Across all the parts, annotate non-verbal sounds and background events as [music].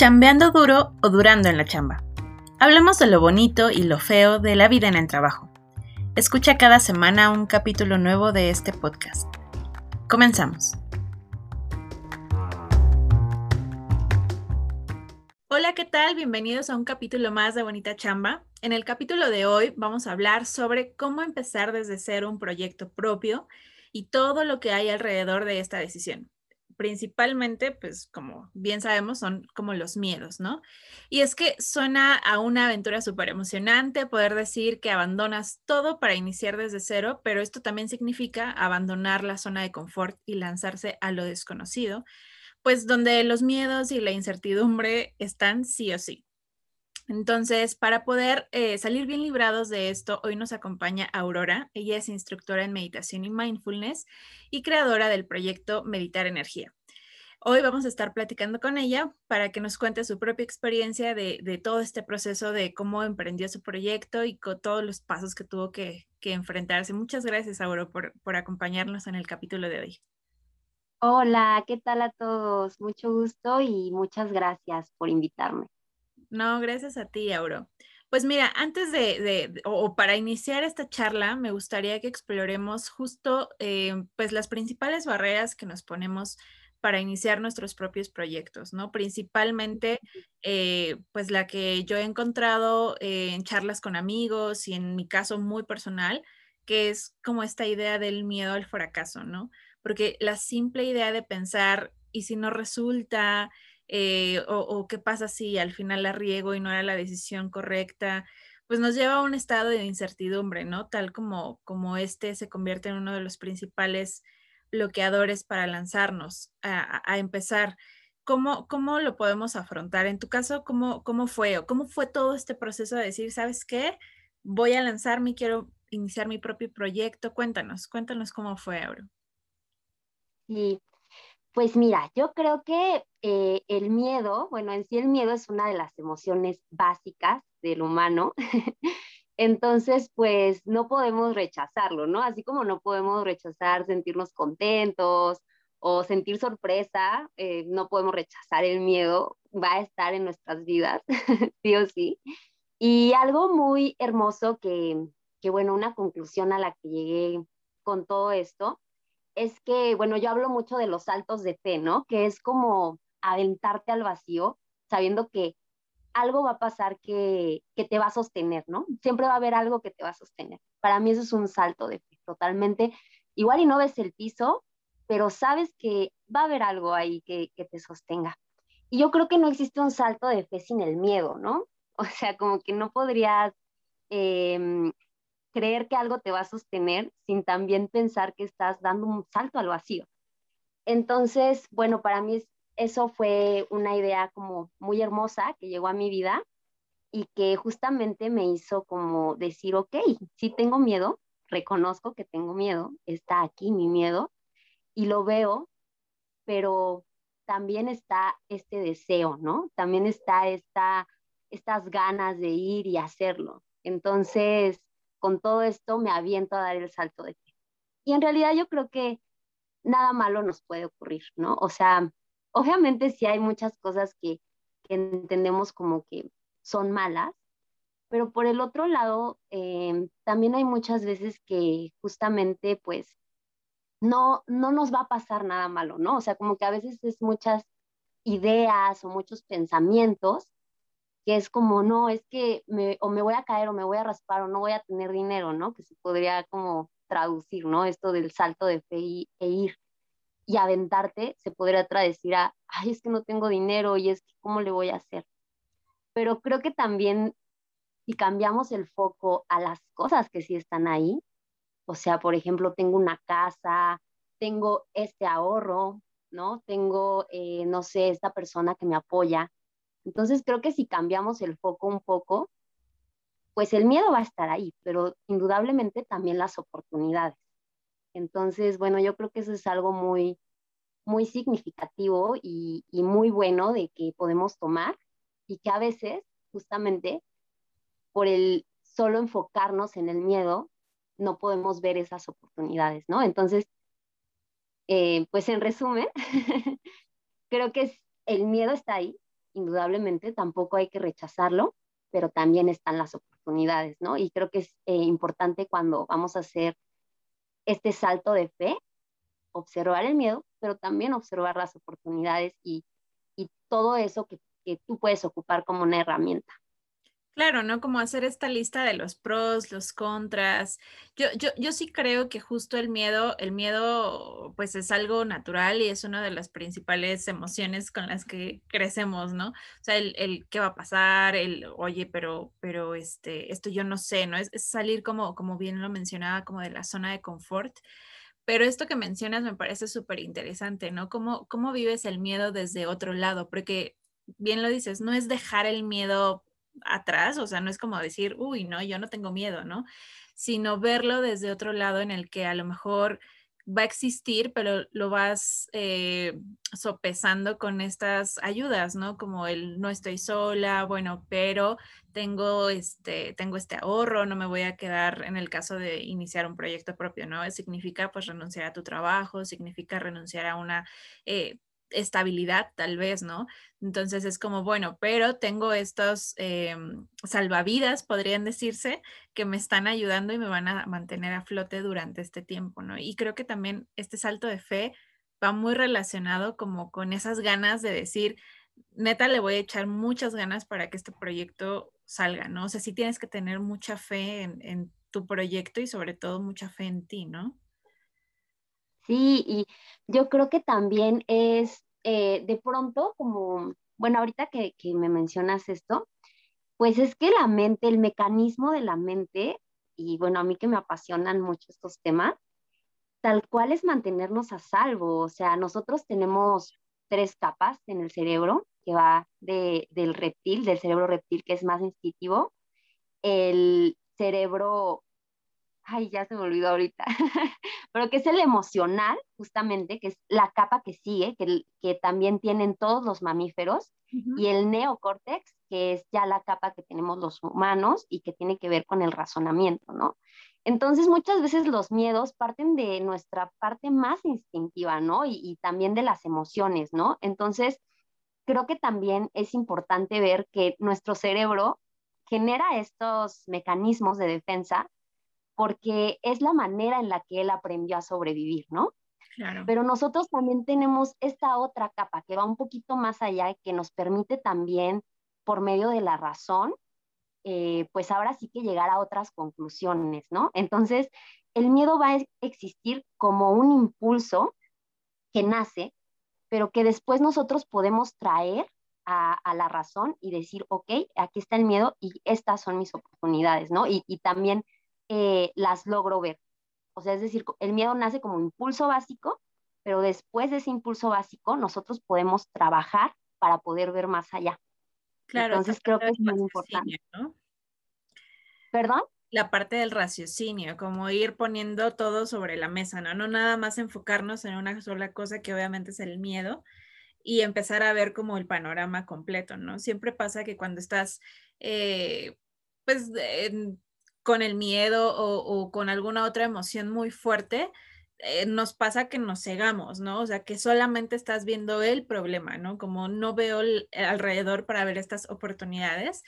chambeando duro o durando en la chamba. Hablemos de lo bonito y lo feo de la vida en el trabajo. Escucha cada semana un capítulo nuevo de este podcast. Comenzamos. Hola, ¿qué tal? Bienvenidos a un capítulo más de Bonita Chamba. En el capítulo de hoy vamos a hablar sobre cómo empezar desde cero un proyecto propio y todo lo que hay alrededor de esta decisión principalmente, pues como bien sabemos, son como los miedos, ¿no? Y es que suena a una aventura súper emocionante poder decir que abandonas todo para iniciar desde cero, pero esto también significa abandonar la zona de confort y lanzarse a lo desconocido, pues donde los miedos y la incertidumbre están sí o sí. Entonces, para poder eh, salir bien librados de esto, hoy nos acompaña Aurora. Ella es instructora en meditación y mindfulness y creadora del proyecto Meditar Energía. Hoy vamos a estar platicando con ella para que nos cuente su propia experiencia de, todo este proceso de cómo emprendió su proyecto y con todos los pasos que tuvo que, enfrentarse. Muchas gracias, Aurora, por, por acompañarnos en el capítulo de hoy. Hola, ¿qué tal a todos? Mucho gusto y muchas gracias por invitarme. No, gracias a ti, Auro. Pues mira, antes de, o para iniciar esta charla, me gustaría que exploremos justo, eh, pues las principales barreras que nos ponemos para iniciar nuestros propios proyectos, ¿no? Principalmente, eh, pues la que yo he encontrado eh, en charlas con amigos y en mi caso muy personal, que es como esta idea del miedo al fracaso, ¿no? Porque la simple idea de pensar, ¿y si no resulta? Eh, o, qué pasa si al final la riego y no era la decisión correcta, pues nos lleva a un estado de incertidumbre, ¿no? Tal como, como este se convierte en uno de los principales bloqueadores para lanzarnos a, empezar. ¿Cómo, ¿Cómo, lo podemos afrontar? En tu caso, ¿cómo, ¿cómo fue? ¿O cómo fue todo este proceso de decir, ¿sabes qué? Voy a lanzarme, quiero iniciar mi propio proyecto. Cuéntanos, cuéntanos cómo fue, Auro. Sí, pues mira, yo creo que eh, el miedo, bueno, en sí el miedo es una de las emociones básicas del humano. [laughs] Entonces, pues no podemos rechazarlo, ¿no? Así como no podemos rechazar sentirnos contentos o sentir sorpresa, eh, no podemos rechazar el miedo, va a estar en nuestras vidas, [laughs] sí o sí. Y algo muy hermoso que, que, bueno, una conclusión a la que llegué con todo esto es que, bueno, yo hablo mucho de los saltos de fe, ¿no? Que es como aventarte al vacío, sabiendo que algo va a pasar que, que, te va a sostener, ¿no? Siempre va a haber algo que te va a sostener. Para mí eso es un salto de fe, totalmente. Igual y no ves el piso, pero sabes que va a haber algo ahí que, que te sostenga. Y yo creo que no existe un salto de fe sin el miedo, ¿no? [laughs] O sea, como que no podrías eh, creer que algo te va a sostener sin también pensar que estás dando un salto al vacío. Entonces, bueno, para mí eso fue una idea como muy hermosa que llegó a mi vida y que justamente me hizo como decir, ok, sí tengo miedo, reconozco que tengo miedo, está aquí mi miedo y lo veo, pero también está este deseo, ¿no? También está esta, estas ganas de ir y hacerlo. Entonces, con todo esto me aviento a dar el salto de fe. Y en realidad yo creo que nada malo nos puede ocurrir, ¿no? O sea, obviamente sí hay muchas cosas que, entendemos como que son malas, pero por el otro lado, em, también hay muchas veces que justamente pues no, no nos va a pasar nada malo, ¿no? O sea, como que a veces es muchas ideas o muchos pensamientos es como, no, es que me, o me voy a caer o me voy a raspar o no voy a tener dinero, ¿no? Que se podría como traducir, ¿no? Esto del salto de fe y, e ir y aventarte, se podría traducir a, ay, es que no tengo dinero y es que, ¿cómo le voy a hacer? Pero creo que también si cambiamos el foco a las cosas que sí están ahí, o sea, por ejemplo, tengo una casa, tengo este ahorro, ¿no? Tengo, eh, no sé, esta persona que me apoya, entonces creo que si cambiamos el foco un poco, pues el miedo va a estar ahí, pero indudablemente también las oportunidades. Entonces, bueno, yo creo que eso es algo muy, muy significativo y, muy bueno de que podemos tomar y que a veces, justamente, por el solo enfocarnos en el miedo, no podemos ver esas oportunidades, ¿no? Entonces, eh, pues en resumen, [laughs] creo que el miedo está ahí, indudablemente, tampoco hay que rechazarlo, pero también están las oportunidades, ¿no? Y creo que es eh, importante cuando vamos a hacer este salto de fe, observar el miedo, pero también observar las oportunidades y, y todo eso que, que tú puedes ocupar como una herramienta. Claro, ¿no? Como hacer esta lista de los pros, los contras. Yo, yo, yo sí creo que justo el miedo, el miedo pues es algo natural y es una de las principales emociones con las que crecemos, ¿no? O sea, el, el qué va a pasar, el, oye, pero, pero este, esto yo no sé, ¿no? Es, salir como, como bien lo mencionaba, como de la zona de confort. Pero esto que mencionas me parece súper interesante, ¿no? ¿Cómo, ¿Cómo vives el miedo desde otro lado? Porque bien lo dices, no es dejar el miedo atrás, o sea, no es como decir, uy, no, yo no tengo miedo, ¿no? Sino verlo desde otro lado en el que a lo mejor va a existir, pero lo vas eh, sopesando con estas ayudas, ¿no? Como el no estoy sola, bueno, pero tengo este, tengo este ahorro, no me voy a quedar en el caso de iniciar un proyecto propio, ¿no? Significa pues renunciar a tu trabajo, significa renunciar a una eh, estabilidad tal vez, ¿no? Entonces es como, bueno, pero tengo estos em, salvavidas, podrían decirse, que me están ayudando y me van a mantener a flote durante este tiempo, ¿no? Y creo que también este salto de fe va muy relacionado como con esas ganas de decir, neta, le voy a echar muchas ganas para que este proyecto salga, ¿no? O sea, sí tienes que tener mucha fe en, en tu proyecto y sobre todo mucha fe en ti, ¿no? Sí, y yo creo que también es eh, de pronto como, bueno, ahorita que, que me mencionas esto, pues es que la mente, el mecanismo de la mente, y bueno, a mí que me apasionan mucho estos temas, tal cual es mantenernos a salvo. O sea, nosotros tenemos tres capas en el cerebro, que va de, del reptil, del cerebro reptil que es más instintivo, el cerebro ay, ya se me olvidó ahorita, [laughs] pero que es el emocional, justamente, que es la capa que sigue, que, que también tienen todos los mamíferos, y el neocórtex, que es ya la capa que tenemos los humanos y que tiene que ver con el razonamiento, ¿no? Entonces, muchas veces los miedos parten de nuestra parte más instintiva, ¿no? Y, y también de las emociones, ¿no? Entonces, creo que también es importante ver que nuestro cerebro genera estos mecanismos de defensa porque es la manera en la que él aprendió a sobrevivir, ¿no? Claro. Pero nosotros también tenemos esta otra capa que va un poquito más allá y que nos permite también, por medio de la razón, eh, pues ahora sí que llegar a otras conclusiones, ¿no? Entonces, el miedo va a existir como un impulso que nace, pero que después nosotros podemos traer a, a, la razón y decir, ok, aquí está el miedo y estas son mis oportunidades, ¿no? Y, y también eh, las logro ver. O sea, es decir, el miedo nace como impulso básico, pero después de ese impulso básico nosotros podemos trabajar para poder ver más allá. Claro. Entonces creo que es muy importante. ¿no? ¿Perdón? La parte del raciocinio, como ir poniendo todo sobre la mesa, ¿no? No nada más enfocarnos en una sola cosa que obviamente es el miedo y empezar a ver como el panorama completo, ¿no? Siempre pasa que cuando estás, eh, pues, en con el miedo o, con alguna otra emoción muy fuerte, eh, nos pasa que nos cegamos, ¿no? O sea, que solamente estás viendo el problema, ¿no? Como no veo alrededor para ver estas oportunidades.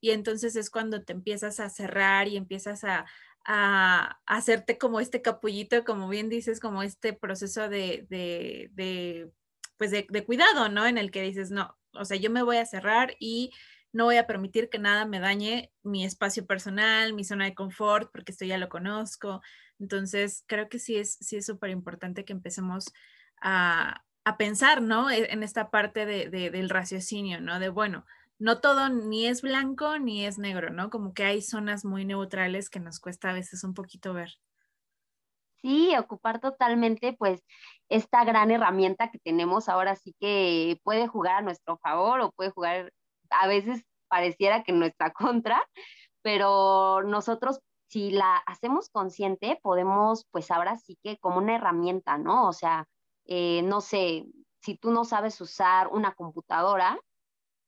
Y entonces es cuando te empiezas a cerrar y empiezas a, a, hacerte como este capullito, como bien dices, como este proceso de, de, pues de, cuidado, ¿no? En el que dices, no, o sea, yo me voy a cerrar y no voy a permitir que nada me dañe mi espacio personal, mi zona de confort, porque esto ya lo conozco. Entonces, creo que sí es sí es súper importante que empecemos a, a, pensar, ¿no? E, en esta parte de, de, del raciocinio, ¿no? De, bueno, no todo ni es blanco ni es negro, ¿no? Como que hay zonas muy neutrales que nos cuesta a veces un poquito ver. Sí, ocupar totalmente, pues, esta gran herramienta que tenemos ahora sí que puede jugar a nuestro favor o puede jugar a veces pareciera que en nuestra [laughs] contra, pero nosotros si la hacemos consciente, podemos, pues ahora sí que como una herramienta, ¿no? O sea, eh, no sé, si tú no sabes usar una computadora,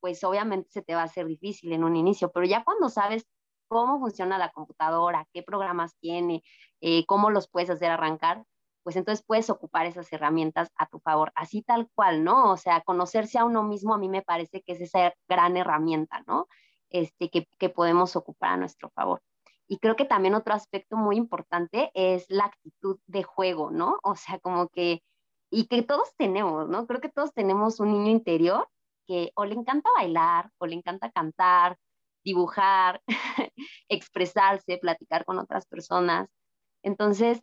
pues obviamente se te va a hacer difícil en un inicio, pero ya cuando sabes cómo funciona la computadora, qué programas tiene, eh, cómo los puedes hacer arrancar, pues entonces puedes ocupar esas herramientas a tu favor, así tal cual, ¿no? O sea, conocerse a uno mismo a mí me parece que es esa gran herramienta, ¿no? Este, que, que podemos ocupar a nuestro favor. Y creo que también otro aspecto muy importante es la actitud de juego, ¿no? O sea, como que, y que todos tenemos, ¿no? Creo que todos tenemos un niño interior que o le encanta bailar, o le encanta cantar, dibujar, [laughs] expresarse, platicar con otras personas. Entonces,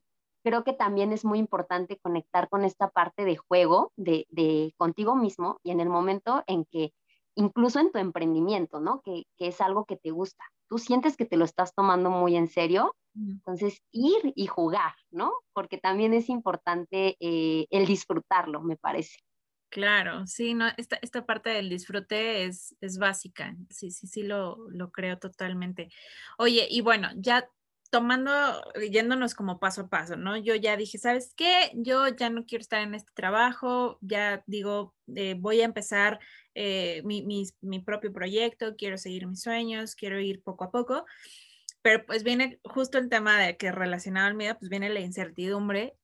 creo que también es muy importante conectar con esta parte de juego, de, de contigo mismo y en el momento en que, incluso en tu emprendimiento, ¿no? Que, que es algo que te gusta tú sientes que te lo estás tomando muy en serio, entonces ir y jugar, ¿no? Porque también es importante eh, el disfrutarlo, me parece. Claro, sí, no, esta, esta parte del disfrute es, es básica, sí, sí, sí, lo, lo creo totalmente. Oye, y bueno, ya tomando, yéndonos como paso a paso, ¿no? Yo ya dije, ¿sabes qué? Yo ya no quiero estar en este trabajo, ya digo, eh, voy a empezar eh, mi, mi, propio proyecto, quiero seguir mis sueños, quiero ir poco a poco, pero pues viene justo el tema de que relacionado al miedo, pues viene la incertidumbre.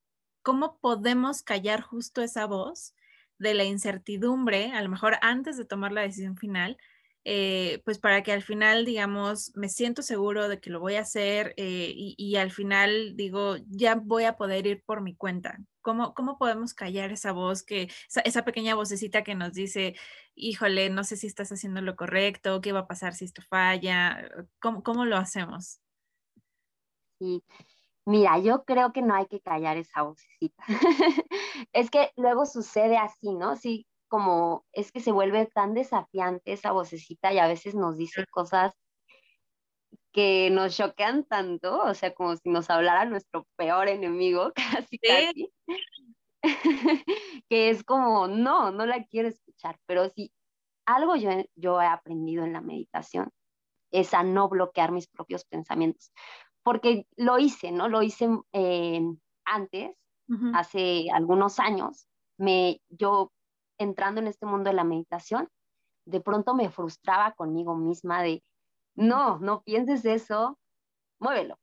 ¿Cómo podemos callar justo esa voz de la incertidumbre, a lo mejor antes de tomar la decisión final? Eh, pues para que al final, digamos, me siento seguro de que lo voy a hacer eh, y, al final digo, ya voy a poder ir por mi cuenta. ¿Cómo, cómo podemos callar esa voz, que, esa, pequeña vocecita que nos dice, híjole, no sé si estás haciendo lo correcto, qué va a pasar si esto falla? ¿Cómo, cómo lo hacemos? Sí. Mira, yo creo que no hay que callar esa vocecita. [laughs] es que luego sucede así, ¿no? Sí, como es que se vuelve tan desafiante esa vocecita y a veces nos dice cosas que nos choquean tanto, o sea, como si nos hablara nuestro peor enemigo, [laughs] casi, casi, [laughs] que es como, no, no la quiero escuchar, pero sí, algo yo, yo he aprendido en la meditación es a no bloquear mis propios pensamientos, porque lo hice, ¿no? Lo hice eh, antes, hace algunos años, me, yo entrando en este mundo de la meditación, de pronto me frustraba conmigo misma de, no, no pienses eso, muévelo,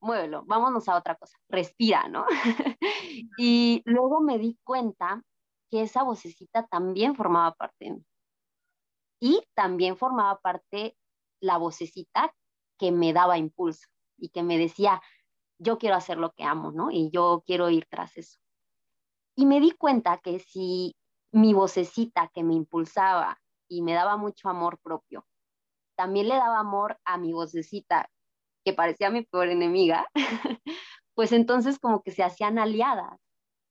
muévelo, vámonos a otra cosa, respira, ¿no? [laughs] y luego me di cuenta que esa vocecita también formaba parte de mí. Y también formaba parte la vocecita que me daba impulso y que me decía, yo quiero hacer lo que amo, ¿no? Y yo quiero ir tras eso. Y me di cuenta que si mi vocecita que me impulsaba y me daba mucho amor propio, también le daba amor a mi vocecita que parecía mi peor enemiga, [laughs] pues entonces como que se hacían aliadas,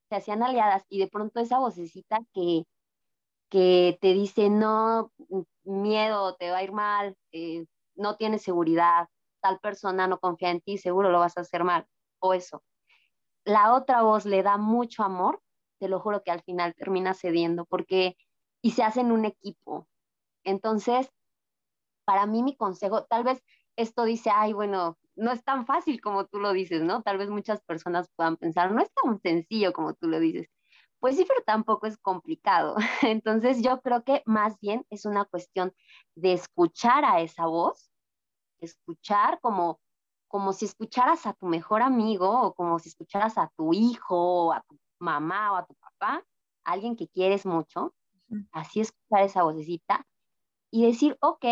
se hacían aliadas y de pronto esa vocecita que, que te dice, no, miedo, te va a ir mal, eh, no tienes seguridad, tal persona no confía en ti, seguro lo vas a hacer mal, o eso. La otra voz le da mucho amor te lo juro que al final termina cediendo porque y se hacen un equipo. Entonces, para mí mi consejo, tal vez esto dice, ay, bueno, no es tan fácil como tú lo dices, ¿no? Tal vez muchas personas puedan pensar, no es tan sencillo como tú lo dices. Pues sí, pero tampoco es complicado. [laughs] Entonces yo creo que más bien es una cuestión de escuchar a esa voz, escuchar como, como si escucharas a tu mejor amigo o como si escucharas a tu hijo o a tu mamá o a tu papá, alguien que quieres mucho, así escuchar esa vocecita y decir, ok,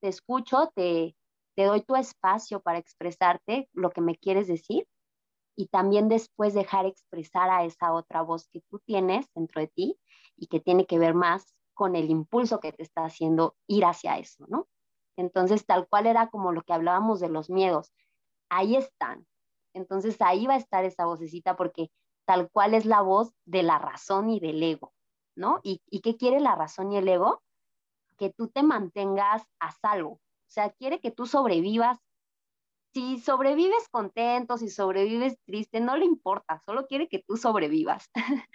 te escucho, te, te doy tu espacio para expresarte lo que me quieres decir y también después dejar expresar a esa otra voz que tú tienes dentro de ti y que tiene que ver más con el impulso que te está haciendo ir hacia eso, ¿no? Entonces, tal cual era como lo que hablábamos de los miedos, ahí están. Entonces, ahí va a estar esa vocecita porque tal cual es la voz de la razón y del ego, ¿no? ¿Y, qué quiere la razón y el ego? Que tú te mantengas a salvo, o sea, quiere que tú sobrevivas. Si sobrevives contento, si sobrevives triste, no le importa, solo quiere que tú sobrevivas. [laughs]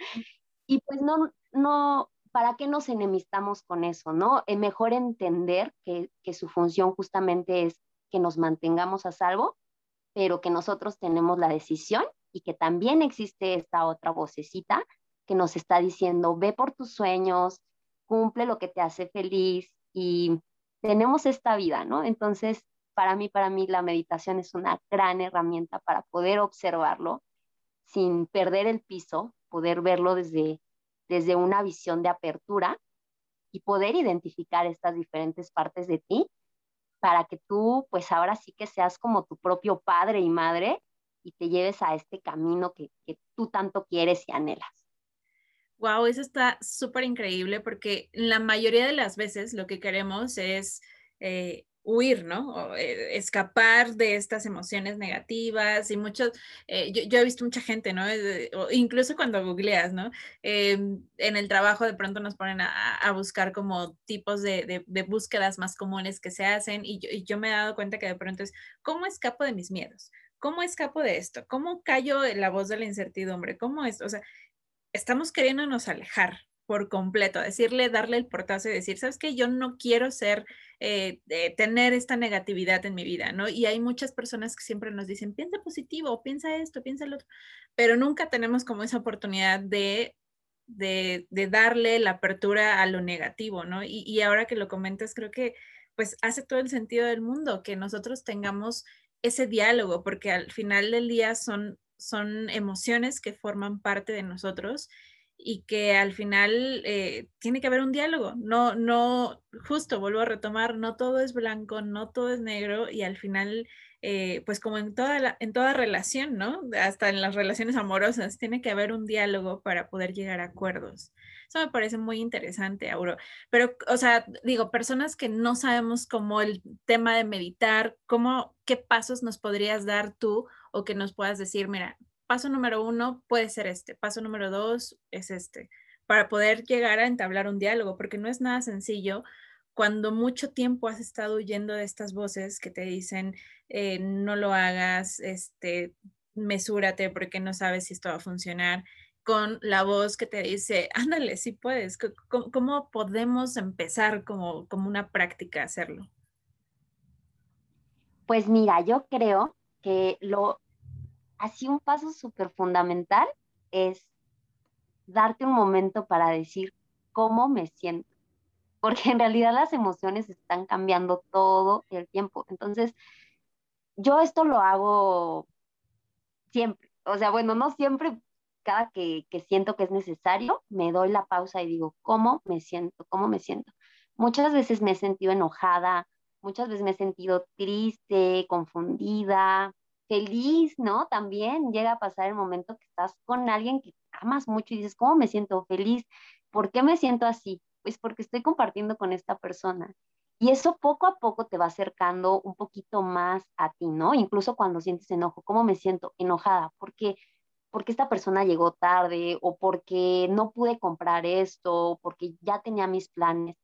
y pues no, no, ¿para qué nos enemistamos con eso, no? Es mejor entender que, que su función justamente es que nos mantengamos a salvo, pero que nosotros tenemos la decisión y que también existe esta otra vocecita que nos está diciendo, ve por tus sueños, cumple lo que te hace feliz y tenemos esta vida, ¿no? Entonces, para mí, para mí la meditación es una gran herramienta para poder observarlo sin perder el piso, poder verlo desde, desde una visión de apertura y poder identificar estas diferentes partes de ti para que tú, pues ahora sí que seas como tu propio padre y madre y te lleves a este camino que, que tú tanto quieres y anhelas. Wow, eso está súper increíble porque la mayoría de las veces lo que queremos es eh, huir, ¿no? O, eh, escapar de estas emociones negativas y muchos, eh, yo, he visto mucha gente, ¿no? incluso cuando googleas, ¿no? Em, en el trabajo de pronto nos ponen a, buscar como tipos de, búsquedas más comunes que se hacen y yo, y yo me he dado cuenta que de pronto es, ¿cómo escapo de mis miedos? ¿Cómo escapo de esto? ¿Cómo callo la voz de la incertidumbre? ¿Cómo es? O sea, estamos queriéndonos alejar por completo, decirle, darle el portazo y decir, sabes que yo no quiero ser, eh, tener esta negatividad en mi vida, ¿no? Y hay muchas personas que siempre nos dicen, piensa positivo, piensa esto, piensa lo otro, pero nunca tenemos como esa oportunidad de, de, darle la apertura a lo negativo, ¿no? Y, y ahora que lo comentas, creo que pues hace todo el sentido del mundo que nosotros tengamos ese diálogo, porque al final del día son, son emociones que forman parte de nosotros y que al final eh, tiene que haber un diálogo. No, no, justo vuelvo a retomar, no todo es blanco, no todo es negro y al final, eh, pues como en toda, en toda relación, ¿no? Hasta en las relaciones amorosas, tiene que haber un diálogo para poder llegar a acuerdos. Eso me parece muy interesante, Auro. Pero, o sea, digo, personas que no sabemos cómo el tema de meditar, cómo, qué pasos nos podrías dar tú o que nos puedas decir, mira, paso número uno puede ser este, paso número dos es este, para poder llegar a entablar un diálogo, porque no es nada sencillo cuando mucho tiempo has estado huyendo de estas voces que te dicen, eh, no lo hagas, este, mesúrate porque no sabes si esto va a funcionar, con la voz que te dice, ándale, si puedes, ¿cómo, podemos empezar como, como una práctica a hacerlo? Pues mira, yo creo que lo, así un paso súper fundamental es darte un momento para decir cómo me siento, porque en realidad las emociones están cambiando todo el tiempo. Entonces, yo esto lo hago siempre, o sea, bueno, no siempre, cada que, que siento que es necesario, me doy la pausa y digo, ¿cómo me siento? ¿Cómo me siento? Muchas veces me he sentido enojada, muchas veces me he sentido triste, confundida, feliz, ¿no? También llega a pasar el momento que estás con alguien que amas mucho y dices, ¿cómo me siento feliz? ¿Por qué me siento así? Pues porque estoy compartiendo con esta persona. Y eso poco a poco te va acercando un poquito más a ti, ¿no? Incluso cuando sientes enojo, ¿cómo me siento? Enojada, porque porque esta persona llegó tarde o porque no pude comprar esto, porque ya tenía mis planes.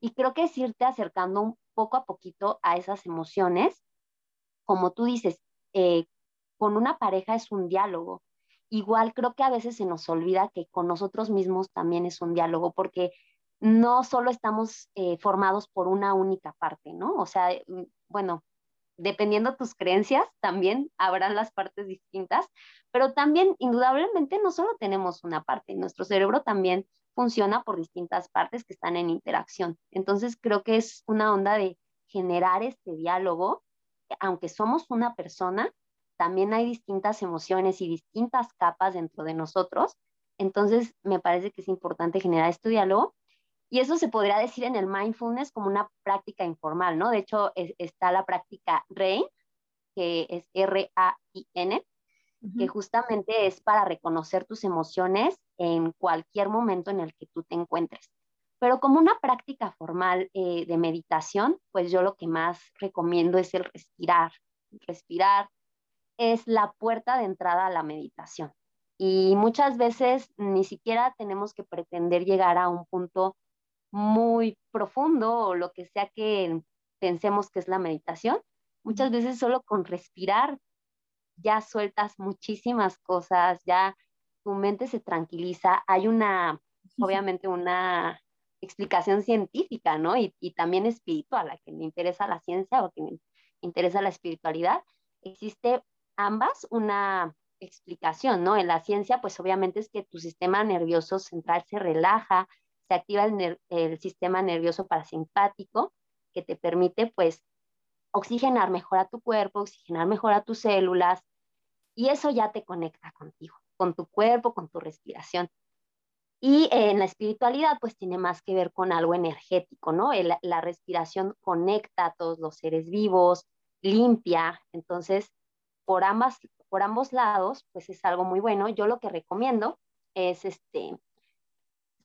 Y creo que es irte acercando un poco a poquito a esas emociones. Como tú dices, eh, con una pareja es un diálogo. Igual creo que a veces se nos olvida que con nosotros mismos también es un diálogo, porque no solo estamos eh, formados por una única parte, ¿no? O sea, mm, bueno, dependiendo tus creencias, también habrán las partes distintas, pero también indudablemente no solo tenemos una parte, nuestro cerebro también funciona por distintas partes que están en interacción. Entonces creo que es una onda de generar este diálogo aunque somos una persona, también hay distintas emociones y distintas capas dentro de nosotros. Entonces, me parece que es importante generar este diálogo. Y eso se podría decir en el mindfulness como una práctica informal, ¿no? De hecho, está la práctica RAIN, que es R-A-I-N, que justamente es para reconocer tus emociones en cualquier momento en el que tú te encuentres. Pero como una práctica formal eh, de meditación, pues yo lo que más recomiendo es el respirar. Respirar es la puerta de entrada a la meditación. Y muchas veces ni siquiera tenemos que pretender llegar a un punto muy profundo o lo que sea que pensemos que es la meditación. Muchas veces solo con respirar ya sueltas muchísimas cosas, ya tu mente se tranquiliza. Hay una, [laughs] obviamente, una explicación científica, ¿no? Y, también espiritual, a quien le interesa la ciencia o a quien le interesa la espiritualidad, existe ambas una explicación, ¿no? En la ciencia, pues obviamente es que tu sistema nervioso central se relaja, se activa el, sistema nervioso parasimpático, que te permite, pues, oxigenar mejor a tu cuerpo, oxigenar mejor a tus células, Y eso ya te conecta contigo, con tu cuerpo, con tu respiración. Y en la espiritualidad, pues tiene más que ver con algo energético, ¿no? la respiración conecta a todos los seres vivos, limpia. Entonces, por, ambas, por ambos lados, pues es algo muy bueno. Yo lo que recomiendo es este,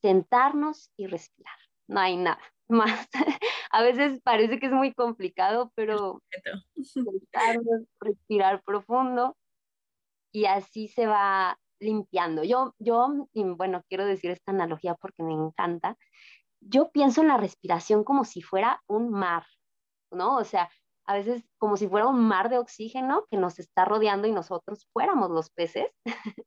sentarnos y respirar. No hay nada [laughs] más. A veces parece que es muy complicado, pero sentarnos, respirar profundo y así se va limpiando. Yo, yo, bueno, quiero decir esta analogía porque me encanta. Yo pienso en la respiración como si fuera un mar, ¿no? O sea, a veces como si fuera un mar de oxígeno que nos está rodeando y nosotros fuéramos los peces. [laughs]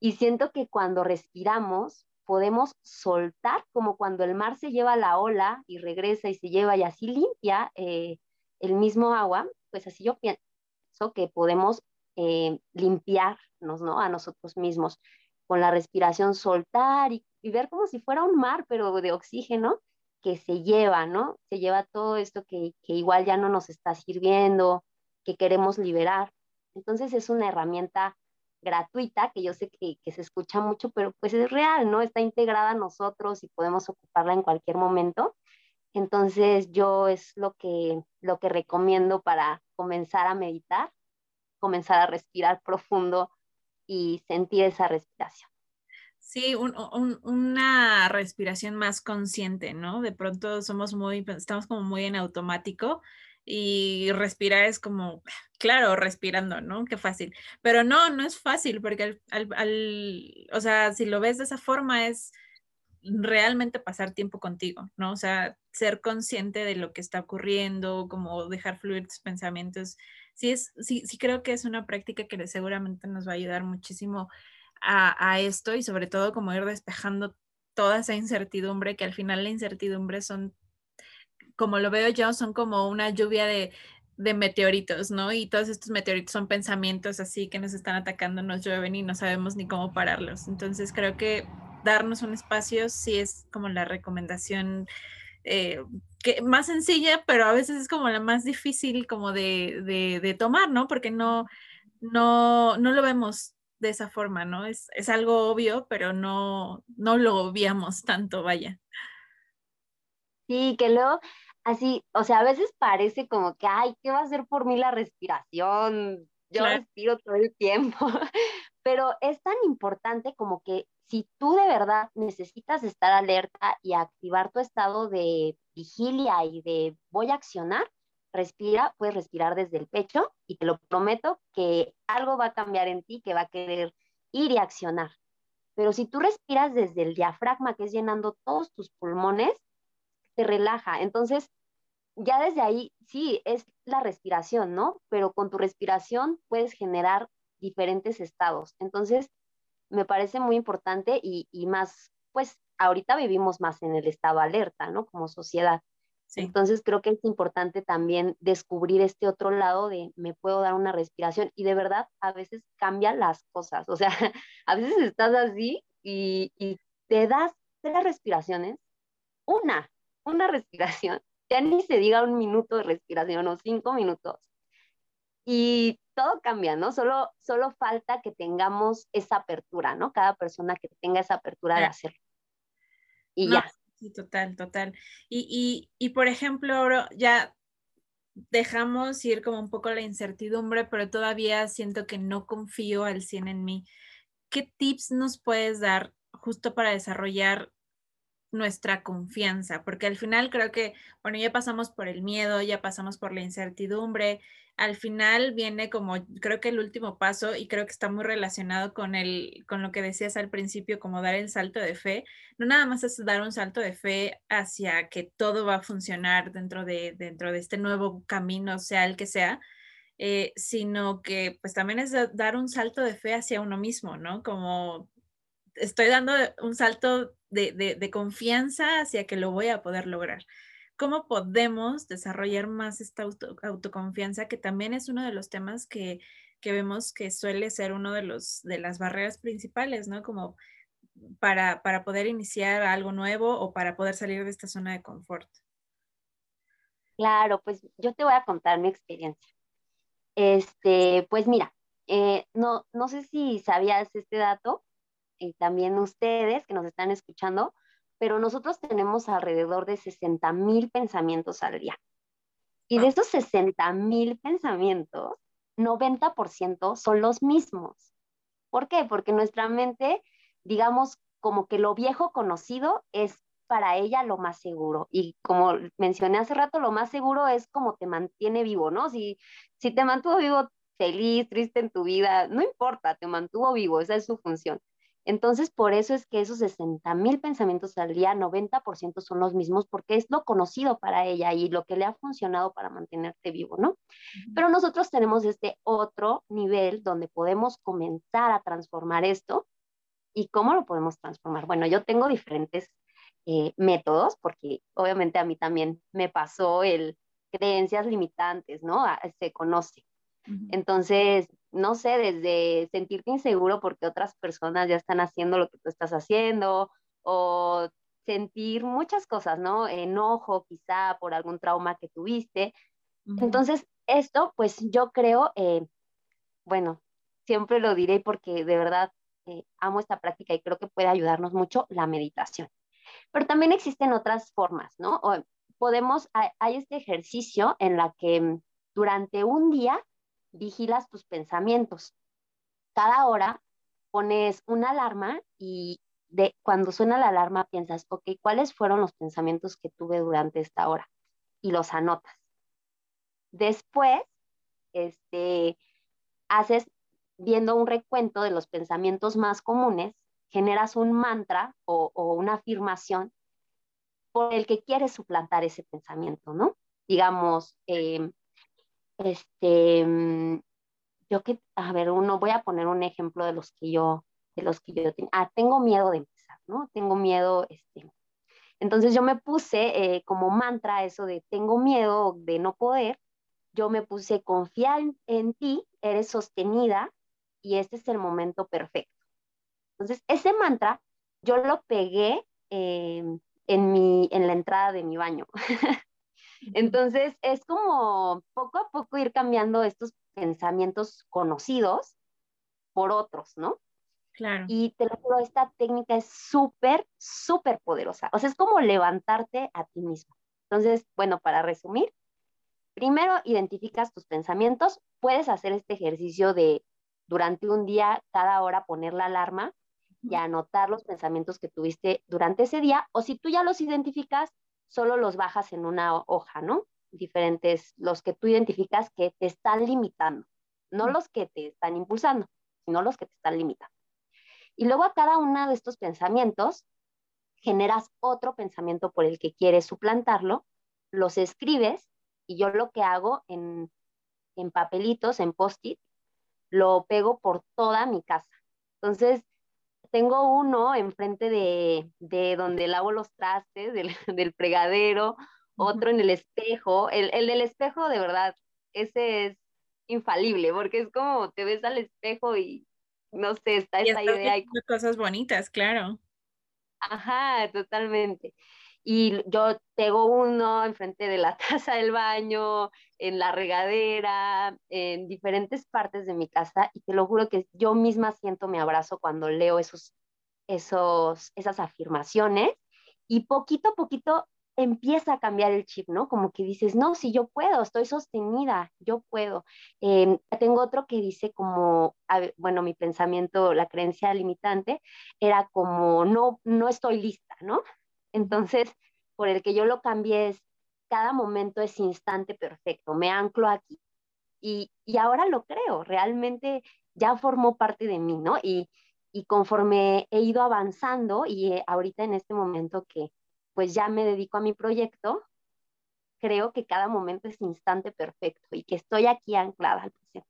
y siento que cuando respiramos podemos soltar, como cuando el mar se lleva la ola y regresa y se lleva y así limpia eh, el mismo agua, pues así yo pienso que podemos eh, limpiarnos, ¿no? A nosotros mismos con la respiración, soltar y, ver como si fuera un mar, pero de oxígeno que se lleva, ¿no? Se lleva todo esto que, que igual ya no nos está sirviendo, que queremos liberar. Entonces es una herramienta gratuita, que yo sé que, que, se escucha mucho, pero pues es real, ¿no? Está integrada a nosotros y podemos ocuparla en cualquier momento. Entonces yo es lo que, lo que recomiendo para comenzar a meditar comenzar a respirar profundo y sentir esa respiración. Sí, una respiración más consciente, ¿no? De pronto somos muy, estamos como muy en automático y respirar es como, claro, respirando, ¿no? Qué fácil. Pero no, no es fácil porque al, o sea, si lo ves de esa forma es realmente pasar tiempo contigo, ¿no? O sea, ser consciente de lo que está ocurriendo, como dejar fluir tus pensamientos sí, es, sí, sí creo que es una práctica que seguramente nos va a ayudar muchísimo a, esto y sobre todo como ir despejando toda esa incertidumbre, que al final la incertidumbre son, como lo veo yo, son como una lluvia de, de meteoritos, ¿no? Y todos estos meteoritos son pensamientos así que nos están atacando, nos llueven y no sabemos ni cómo pararlos. Entonces creo que darnos un espacio sí es como la recomendación eh, que más sencilla, pero a veces es como la más difícil como de, de, tomar, ¿no? Porque no, no, no lo vemos de esa forma, ¿no? Es, es algo obvio, pero no, no lo obviamos tanto, vaya. Sí, que luego así, o sea, a veces parece como que, ay, ¿qué va a hacer por mí la respiración? Yo respiro todo el tiempo, [laughs] pero es tan importante como que si tú de verdad necesitas estar alerta y activar tu estado de vigilia y de voy a accionar, respira, puedes respirar desde el pecho y te lo prometo que algo va a cambiar en ti, que va a querer ir y accionar. Pero si tú respiras desde el diafragma, que es llenando todos tus pulmones, te relaja. Entonces, ya desde ahí, sí, es la respiración, ¿no? Pero con tu respiración puedes generar diferentes estados. Entonces, me parece muy importante y, más, pues ahorita vivimos más en el estado alerta, ¿no? Como sociedad. Entonces creo que es importante también descubrir este otro lado de me puedo dar una respiración y de verdad a veces cambian las cosas. O sea, [laughs] a veces estás así y, y te das tres respiraciones, una, una respiración, ya ni se diga un minuto de respiración o cinco minutos. Y todo cambia, ¿no? Solo, solo falta que tengamos esa apertura, ¿no? Cada persona que tenga esa apertura de hacerlo. Y ya. Sí, total, total. Y, y, y por ejemplo, ya dejamos ir como un poco la incertidumbre, pero todavía siento que no confío al 100 en mí. ¿Qué tips nos puedes dar justo para desarrollar nuestra confianza? Porque al final creo que, bueno, ya pasamos por el miedo, ya pasamos por la incertidumbre, al final viene como, creo que el último paso, y creo que está muy relacionado con, el, con lo que decías al principio, como dar el salto de fe. No nada más es dar un salto de fe hacia que todo va a funcionar dentro de, dentro de este nuevo camino, sea el que sea, eh, sino que pues también es dar un salto de fe hacia uno mismo, ¿no? Como estoy dando un salto de, de confianza hacia que lo voy a poder lograr cómo podemos desarrollar más esta autoconfianza, que también es uno de los temas que, vemos que suele ser uno de, los, de las barreras principales, ¿no? Como para, para poder iniciar algo nuevo o para poder salir de esta zona de confort. Claro, pues yo te voy a contar mi experiencia. Este, pues mira, Eh, no, no sé si sabías este dato, y también ustedes que nos están escuchando, pero nosotros tenemos alrededor de 60 mil pensamientos al día. Y de esos 60 mil pensamientos, 90% son los mismos. ¿Por qué? Porque nuestra mente, digamos, como que lo viejo conocido es para ella lo más seguro. Y como mencioné hace rato, lo más seguro es como te mantiene vivo, ¿no? Si, si te mantuvo vivo feliz, triste en tu vida, no importa, te mantuvo vivo, esa es su función. Entonces, por eso es que esos 60 mil pensamientos al día, 90% son los mismos, porque es lo conocido para ella y lo que le ha funcionado para mantenerte vivo, ¿no? Pero nosotros tenemos este otro nivel donde podemos comenzar a transformar esto. ¿Y cómo lo podemos transformar? Bueno, yo tengo diferentes eh, métodos, porque obviamente a mí también me pasó el creencias limitantes, ¿no? se conoce. Entonces, no sé, desde sentirte inseguro porque otras personas ya están haciendo lo que tú estás haciendo, o sentir muchas cosas, ¿no? Enojo quizá por algún trauma que tuviste. Entonces, esto, pues yo creo, eh, bueno, siempre lo diré porque de verdad eh, amo esta práctica y creo que puede ayudarnos mucho la meditación. Pero también existen otras formas, ¿no? podemos, hay este ejercicio en la que mm, durante un día vigilas tus pensamientos. Cada hora pones una alarma y de, cuando suena la alarma piensas, ok, ¿cuáles fueron los pensamientos que tuve durante esta hora? Y los anotas. Después, este, haces viendo un recuento de los pensamientos más comunes, generas un mantra o, una afirmación por el que quieres suplantar ese pensamiento, ¿no? Digamos, em, este, mm, yo que, a ver, uno, voy a poner un ejemplo de los que yo, de los que yo tengo. Ah, tengo miedo de empezar, ¿no? Tengo miedo, este. Entonces yo me puse eh, como mantra eso de tengo miedo de no poder. Yo me puse confiar en, ti, eres sostenida y este es el momento perfecto. Entonces ese mantra yo lo pegué em, en, mi, en la entrada de mi baño. [laughs] Entonces, es como poco a poco ir cambiando estos pensamientos conocidos por otros, ¿no? Claro. Y te lo juro, esta técnica es súper, súper poderosa. O sea, es como levantarte a ti mismo. Entonces, bueno, para resumir, primero identificas tus pensamientos. Puedes hacer este ejercicio de durante un día, cada hora poner la alarma y anotar los pensamientos que tuviste durante ese día. O si tú ya los identificas, solo los bajas en una hoja, ¿no? Diferentes, los que tú identificas que te están limitando, no los que te están impulsando, sino los que te están limitando. Y luego a cada uno de estos pensamientos generas otro pensamiento por el que quieres suplantarlo, los escribes y yo lo que hago en, en papelitos, en post-it, lo pego por toda mi casa. Entonces, tengo uno enfrente de, de donde lavo los trastes, del, [laughs] del fregadero, otro en el espejo. El, el del espejo, de verdad, ese es infalible, porque es como te ves al espejo y no sé, está esa idea. Hay cosas bonitas, claro. Ajá, totalmente. Y yo tengo uno enfrente de la [laughs] taza del baño, en la regadera, en diferentes partes de mi casa, y te lo juro que yo misma siento mi abrazo cuando leo esos, esos, esas afirmaciones, y poquito a poquito empieza a cambiar el chip, ¿no? Como que dices, no, si yo puedo, estoy sostenida, yo puedo. Em, tengo otro que dice como, bueno, mi pensamiento, la creencia limitante, era como, no, no estoy lista, ¿no? Entonces, por el que yo lo cambié es, cada momento es instante perfecto, me anclo aquí. Y, ahora lo creo, realmente ya formó parte de mí, ¿no? Y, conforme he ido avanzando y eh, ahorita en este momento que pues ya me dedico a mi proyecto, creo que cada momento es instante perfecto y que estoy aquí anclada al presente.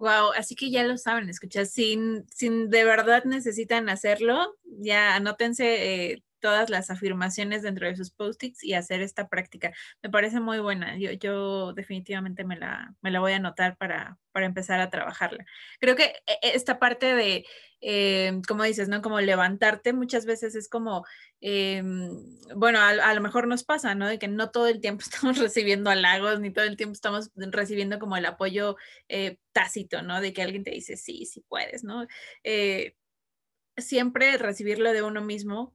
Wow, así que ya lo saben, escuchas, sin, sin de verdad necesitan hacerlo, ya anótense eh, todas las afirmaciones dentro de sus post-its y hacer esta práctica. Me parece muy buena. Yo, yo definitivamente me la, me la voy a anotar para, para empezar a trabajarla. Creo que e, e, esta parte de, eh, como dices, ¿no? Como levantarte muchas veces es como, eh, bueno, a, lo mejor nos pasa, ¿no? De que no todo el tiempo [laughs] estamos recibiendo halagos, ni todo el tiempo estamos recibiendo como el apoyo eh, tácito, ¿no? De que alguien te dice, sí, sí puedes, ¿no? siempre recibirlo de uno mismo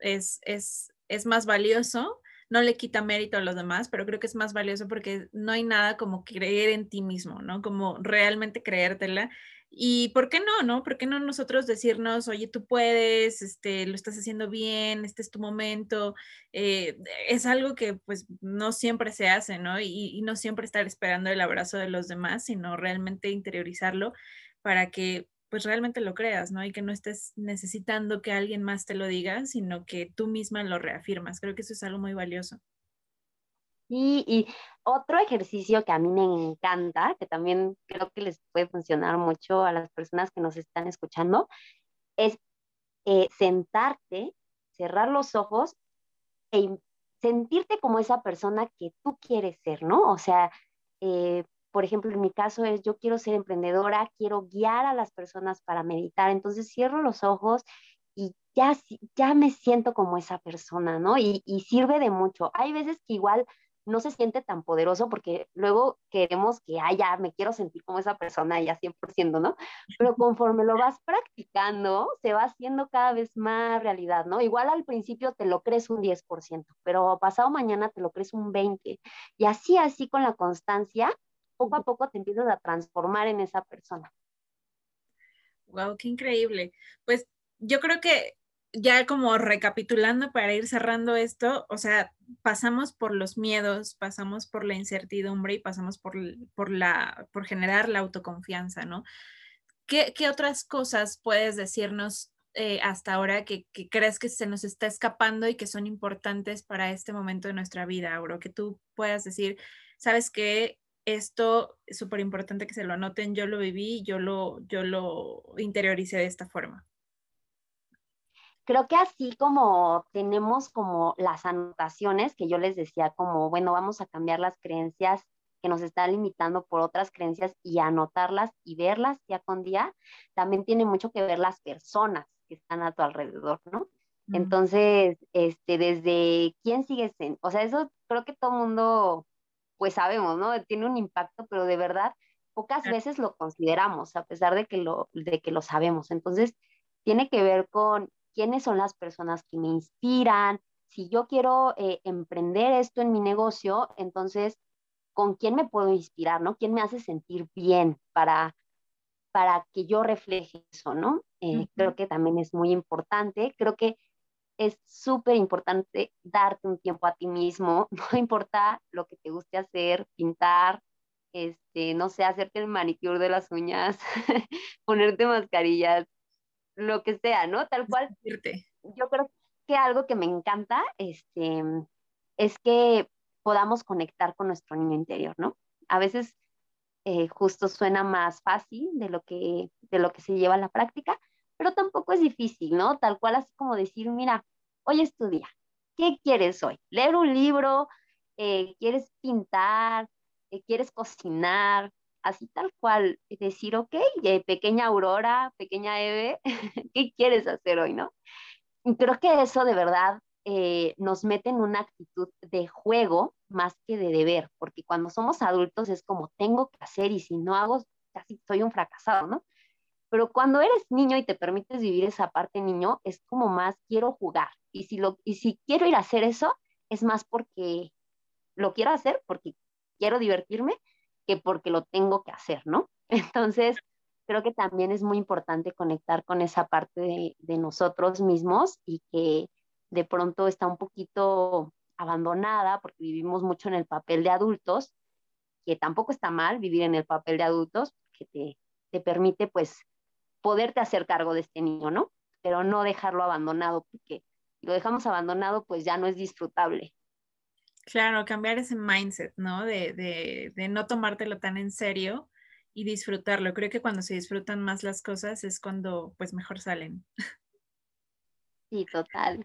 es, es, es más valioso no le quita mérito a los demás, pero creo que es más valioso porque no hay nada como creer en ti mismo, ¿no? Como realmente creértela. Y ¿por qué no, no? ¿Por qué no nosotros decirnos, oye, tú puedes, este, lo estás haciendo bien, este es tu momento? Eh, es algo que pues no siempre se hace, ¿no? Y, y no siempre estar esperando el abrazo de los demás, sino realmente interiorizarlo para que pues realmente lo creas, ¿no? Y que no estés necesitando que alguien más te lo diga, sino que tú misma lo reafirmas. Creo que eso es algo muy valioso. Sí, y otro ejercicio que a mí me encanta, que también creo que les puede funcionar mucho a las personas que nos están escuchando, es eh, sentarte, cerrar los ojos e sentirte como esa persona que tú quieres ser, ¿no? O sea, eh, por ejemplo, en mi caso es yo quiero ser emprendedora, quiero guiar a las personas para meditar, entonces cierro los ojos y ya, ya me siento como esa persona, ¿no? Y, y sirve de mucho. Hay veces que igual no se siente tan poderoso porque luego queremos que, ah, ya me quiero sentir como esa persona ya 100%, ¿no? Pero conforme lo vas practicando, se va haciendo cada vez más realidad, ¿no? Igual al principio te lo crees un 10%, pero pasado mañana te lo crees un 20%. Y así, así con la constancia, poco a poco te empiezas a transformar en esa persona. Wow, qué increíble. Pues yo creo que ya como recapitulando para ir cerrando esto, o sea, pasamos por los miedos, pasamos por la incertidumbre y pasamos por, por, la, por generar la autoconfianza, ¿no? ¿Qué, qué otras cosas puedes decirnos eh, hasta ahora que, crees que se nos está escapando y que son importantes para este momento de nuestra vida, Auro? Que tú puedas decir, sabes que esto es súper importante que se lo anoten, yo lo viví, yo lo, yo lo interioricé de esta forma. Creo que así como tenemos como las anotaciones que yo les decía, como, bueno, vamos a cambiar las creencias que nos están limitando por otras creencias y anotarlas y verlas día con día, también tiene mucho que ver las personas que están a tu alrededor, ¿no? Entonces, este, desde quién sigues en, o sea, eso creo que todo mundo pues sabemos, ¿no? Tiene un impacto, pero de verdad pocas veces lo consideramos, a pesar de que lo, de que lo sabemos. Entonces, tiene que ver con quiénes son las personas que me inspiran. Si yo quiero eh, emprender esto en mi negocio, entonces, ¿con quién me puedo inspirar, no? ¿Quién me hace sentir bien para, para que yo refleje eso, no? Eh, creo que también es muy importante. Creo que es súper importante darte un tiempo a ti mismo, [laughs] no importa lo que te guste hacer, pintar, este, no sé, hacerte el manicure de las uñas, [laughs] ponerte mascarillas, lo que sea, ¿no? Tal cual. Yo creo que algo que me encanta este, es que podamos conectar con nuestro niño interior, ¿no? A veces eh, justo suena más fácil de lo, que, de lo que se lleva a la práctica, pero tampoco es difícil, ¿no? Tal cual así como decir, mira, hoy es tu día, ¿qué quieres hoy? ¿Leer un libro? Eh, ¿Quieres pintar? Eh, ¿Quieres cocinar? Así tal cual, decir, ok, eh, pequeña Aurora, pequeña Eve, [laughs] ¿qué quieres hacer hoy, no? Y creo que eso de verdad nos mete en una actitud de juego más que de deber, porque cuando somos adultos es como tengo que hacer y si no hago, casi soy un fracasado, ¿no? Pero cuando eres niño y te permites vivir esa parte niño, es como más quiero jugar. Y si, lo, y si quiero ir a hacer eso, es más porque lo quiero hacer, porque quiero divertirme, que porque lo tengo que hacer, ¿no? [laughs] Entonces, creo que también es muy importante conectar con esa parte de, de nosotros mismos y que de pronto está un poquito abandonada porque vivimos mucho en el papel de adultos, que tampoco está mal vivir en el papel de adultos, que te, te permite pues poderte hacer cargo de este niño, ¿no? Pero no dejarlo abandonado, porque si lo dejamos abandonado, pues ya no es disfrutable. Claro, cambiar ese mindset, ¿no? De, de, de no tomártelo tan en serio y disfrutarlo. Creo que cuando se disfrutan más las cosas es cuando pues mejor salen. Sí, total.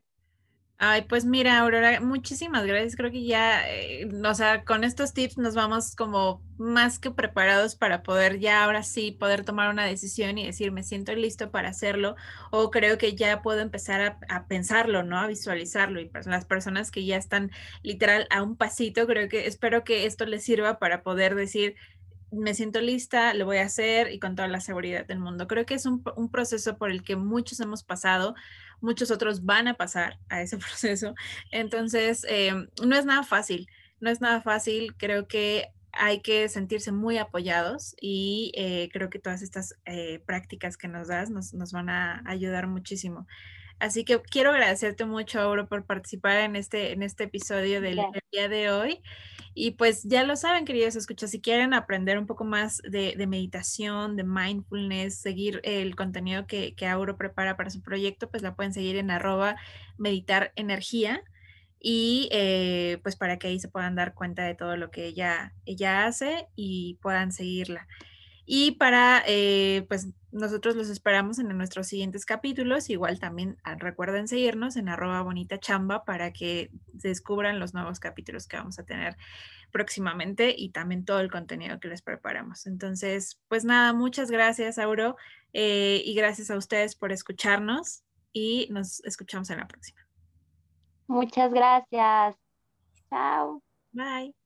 Ay, pues mira, Aurora, muchísimas gracias. Creo que ya, eh, o sea, con estos tips nos vamos como más que preparados para poder ya ahora sí poder tomar una decisión y decir, me siento listo para hacerlo o creo que ya puedo empezar a, pensarlo, ¿no? A visualizarlo. Y pues las personas que ya están literal a un pasito, creo que espero que esto les sirva para poder decir, me siento lista, lo voy a hacer y con toda la seguridad del mundo. Creo que es un, proceso por el que muchos hemos pasado, muchos otros van a pasar a ese [laughs] proceso. Entonces, eh, no es nada fácil, no es nada fácil. Creo que hay que sentirse muy apoyados y eh, creo que todas estas eh, prácticas que nos das nos, van a ayudar muchísimo. Así que quiero agradecerte mucho, Auro, por participar en este, en este episodio del, del día de hoy. Y pues ya lo saben, queridos escuchas, si quieren aprender un poco más de, de meditación, de mindfulness, seguir el contenido que, que, Auro prepara para su proyecto, pues la pueden seguir en arroba meditar energía y eh, pues para que ahí se puedan dar cuenta de todo lo que ella, ella hace y puedan seguirla. Y para, eh, pues nosotros los esperamos en nuestros siguientes capítulos. Igual también ah, recuerden seguirnos en arroba bonita chamba para que descubran los nuevos capítulos que vamos a tener próximamente y también todo el contenido que les preparamos. Entonces, pues nada, muchas gracias, Auro, eh, y gracias a ustedes por escucharnos y nos escuchamos en la próxima. Muchas gracias. Chao. Bye.